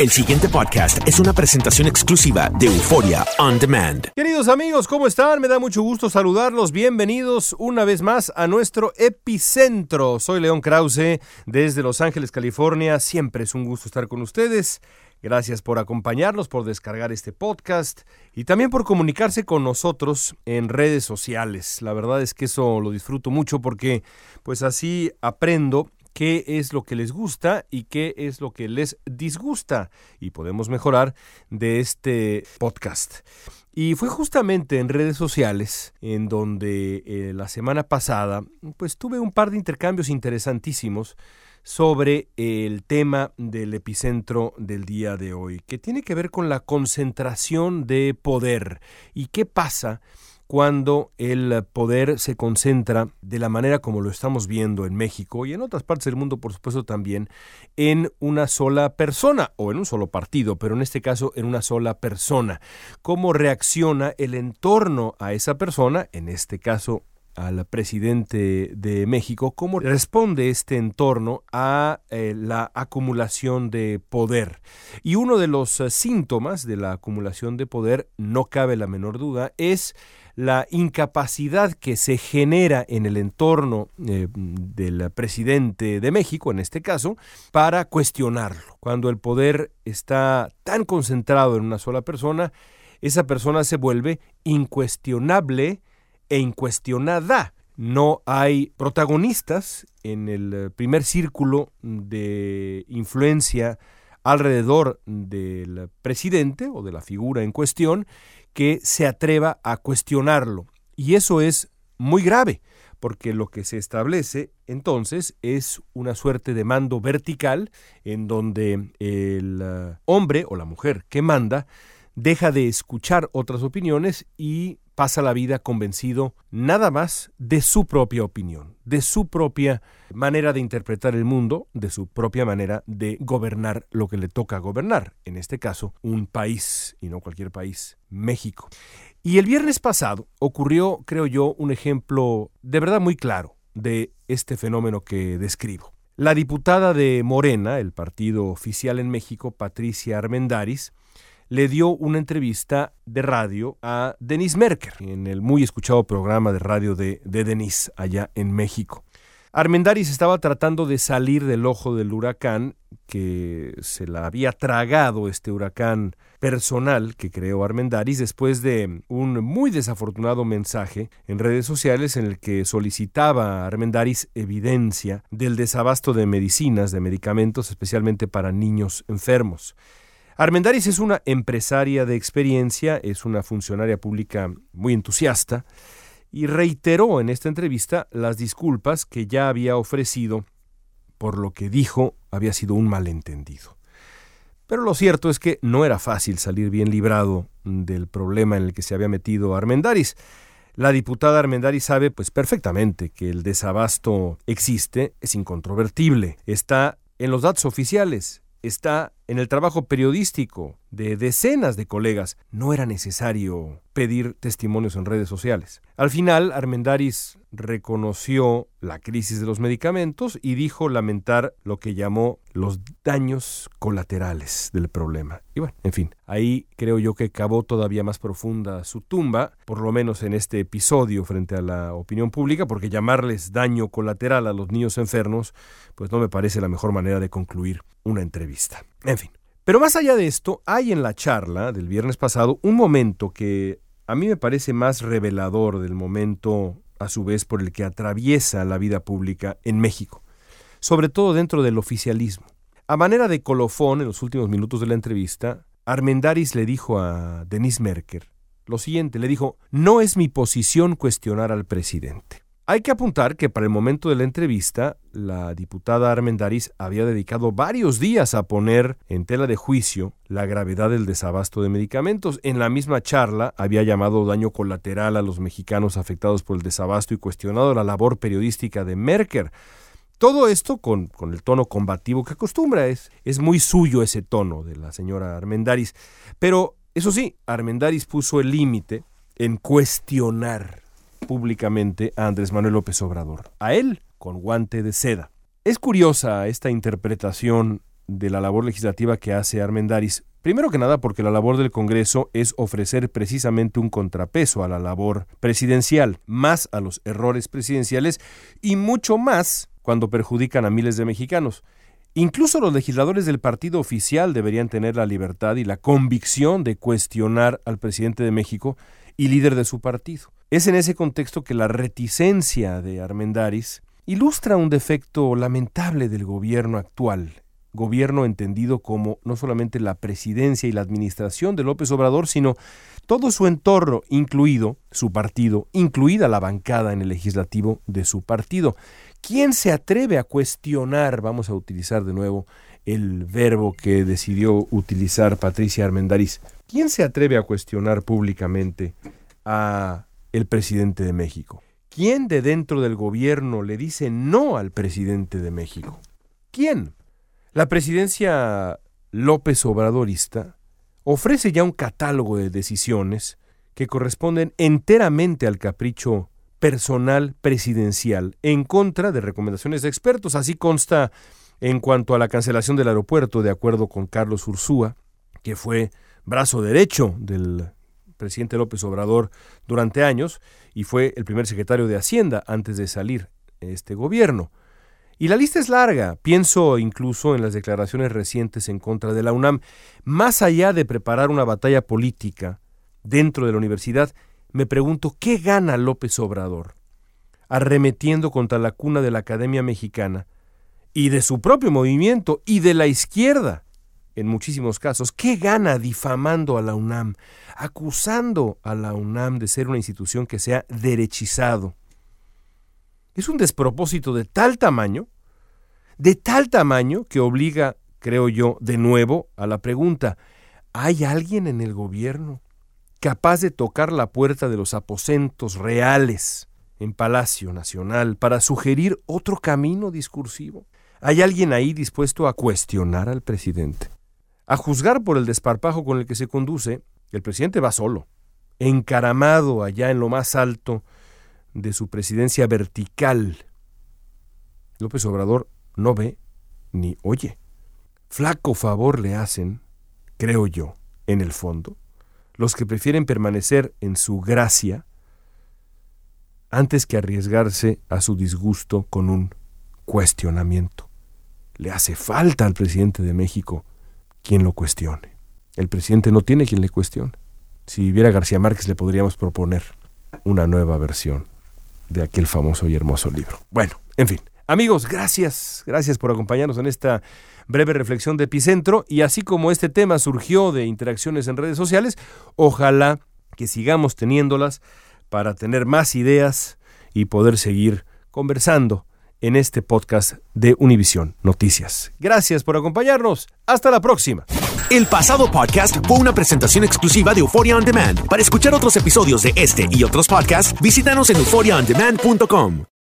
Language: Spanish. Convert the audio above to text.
El siguiente podcast es una presentación exclusiva de Euforia On Demand. Queridos amigos, ¿cómo están? Me da mucho gusto saludarlos. Bienvenidos una vez más a nuestro epicentro. Soy León Krause desde Los Ángeles, California. Siempre es un gusto estar con ustedes. Gracias por acompañarnos, por descargar este podcast y también por comunicarse con nosotros en redes sociales. La verdad es que eso lo disfruto mucho porque pues así aprendo qué es lo que les gusta y qué es lo que les disgusta y podemos mejorar de este podcast. Y fue justamente en redes sociales en donde eh, la semana pasada pues tuve un par de intercambios interesantísimos sobre el tema del epicentro del día de hoy, que tiene que ver con la concentración de poder y qué pasa cuando el poder se concentra de la manera como lo estamos viendo en México y en otras partes del mundo, por supuesto, también en una sola persona o en un solo partido, pero en este caso en una sola persona. ¿Cómo reacciona el entorno a esa persona, en este caso al presidente de México, cómo responde este entorno a eh, la acumulación de poder. Y uno de los eh, síntomas de la acumulación de poder, no cabe la menor duda, es la incapacidad que se genera en el entorno eh, del presidente de México, en este caso, para cuestionarlo. Cuando el poder está tan concentrado en una sola persona, esa persona se vuelve incuestionable e incuestionada. No hay protagonistas en el primer círculo de influencia alrededor del presidente o de la figura en cuestión que se atreva a cuestionarlo. Y eso es muy grave, porque lo que se establece entonces es una suerte de mando vertical en donde el uh, hombre o la mujer que manda deja de escuchar otras opiniones y pasa la vida convencido nada más de su propia opinión, de su propia manera de interpretar el mundo, de su propia manera de gobernar lo que le toca gobernar, en este caso un país, y no cualquier país, México. Y el viernes pasado ocurrió, creo yo, un ejemplo de verdad muy claro de este fenómeno que describo. La diputada de Morena, el partido oficial en México, Patricia Armendaris, le dio una entrevista de radio a Denis Merker en el muy escuchado programa de radio de, de Denis allá en México. Armendaris estaba tratando de salir del ojo del huracán que se la había tragado este huracán personal que creó Armendaris después de un muy desafortunado mensaje en redes sociales en el que solicitaba a Armendaris evidencia del desabasto de medicinas, de medicamentos, especialmente para niños enfermos. Armendaris es una empresaria de experiencia, es una funcionaria pública muy entusiasta y reiteró en esta entrevista las disculpas que ya había ofrecido por lo que dijo había sido un malentendido. Pero lo cierto es que no era fácil salir bien librado del problema en el que se había metido Armendaris. La diputada Armendaris sabe pues perfectamente que el desabasto existe, es incontrovertible, está en los datos oficiales, está en el trabajo periodístico de decenas de colegas. No era necesario pedir testimonios en redes sociales. Al final, Armendaris reconoció la crisis de los medicamentos y dijo lamentar lo que llamó los daños colaterales del problema. Y bueno, en fin, ahí creo yo que cavó todavía más profunda su tumba, por lo menos en este episodio frente a la opinión pública, porque llamarles daño colateral a los niños enfermos, pues no me parece la mejor manera de concluir una entrevista. En fin. Pero más allá de esto, hay en la charla del viernes pasado un momento que a mí me parece más revelador del momento, a su vez, por el que atraviesa la vida pública en México, sobre todo dentro del oficialismo. A manera de colofón, en los últimos minutos de la entrevista, Armendaris le dijo a Denis Merker lo siguiente, le dijo, no es mi posición cuestionar al presidente. Hay que apuntar que para el momento de la entrevista, la diputada Armendaris había dedicado varios días a poner en tela de juicio la gravedad del desabasto de medicamentos. En la misma charla había llamado daño colateral a los mexicanos afectados por el desabasto y cuestionado la labor periodística de Merker. Todo esto con, con, el tono combativo que acostumbra, es, es muy suyo ese tono de la señora Armendaris. Pero, eso sí, Armendaris puso el límite en cuestionar públicamente a Andrés Manuel López Obrador, a él con guante de seda. Es curiosa esta interpretación de la labor legislativa que hace Armendaris. Primero que nada porque la labor del Congreso es ofrecer precisamente un contrapeso a la labor presidencial, más a los errores presidenciales y mucho más cuando perjudican a miles de mexicanos. Incluso los legisladores del partido oficial deberían tener la libertad y la convicción de cuestionar al presidente de México y líder de su partido. Es en ese contexto que la reticencia de Armendaris ilustra un defecto lamentable del gobierno actual, gobierno entendido como no solamente la presidencia y la administración de López Obrador, sino todo su entorno, incluido su partido, incluida la bancada en el legislativo de su partido. ¿Quién se atreve a cuestionar, vamos a utilizar de nuevo el verbo que decidió utilizar Patricia Armendariz, quién se atreve a cuestionar públicamente a el presidente de México? ¿Quién de dentro del gobierno le dice no al presidente de México? ¿Quién? La presidencia López Obradorista ofrece ya un catálogo de decisiones que corresponden enteramente al capricho personal presidencial en contra de recomendaciones de expertos. Así consta en cuanto a la cancelación del aeropuerto, de acuerdo con Carlos Ursúa, que fue brazo derecho del presidente López Obrador durante años y fue el primer secretario de Hacienda antes de salir este gobierno. Y la lista es larga. Pienso incluso en las declaraciones recientes en contra de la UNAM. Más allá de preparar una batalla política dentro de la universidad, me pregunto qué gana López Obrador arremetiendo contra la cuna de la Academia Mexicana y de su propio movimiento y de la izquierda en muchísimos casos. ¿Qué gana difamando a la UNAM, acusando a la UNAM de ser una institución que se ha derechizado? Es un despropósito de tal tamaño, de tal tamaño que obliga, creo yo, de nuevo a la pregunta, ¿hay alguien en el gobierno capaz de tocar la puerta de los aposentos reales en Palacio Nacional para sugerir otro camino discursivo? ¿Hay alguien ahí dispuesto a cuestionar al presidente? A juzgar por el desparpajo con el que se conduce, el presidente va solo, encaramado allá en lo más alto de su presidencia vertical. López Obrador no ve ni oye. Flaco favor le hacen, creo yo, en el fondo, los que prefieren permanecer en su gracia antes que arriesgarse a su disgusto con un cuestionamiento. Le hace falta al presidente de México quien lo cuestione. El presidente no tiene quien le cuestione. Si viviera García Márquez le podríamos proponer una nueva versión de aquel famoso y hermoso libro. Bueno, en fin. Amigos, gracias, gracias por acompañarnos en esta breve reflexión de Epicentro y así como este tema surgió de interacciones en redes sociales, ojalá que sigamos teniéndolas para tener más ideas y poder seguir conversando en este podcast de Univisión Noticias. Gracias por acompañarnos. Hasta la próxima. El pasado podcast fue una presentación exclusiva de Euphoria On Demand. Para escuchar otros episodios de este y otros podcasts, visítanos en euphoriaondemand.com.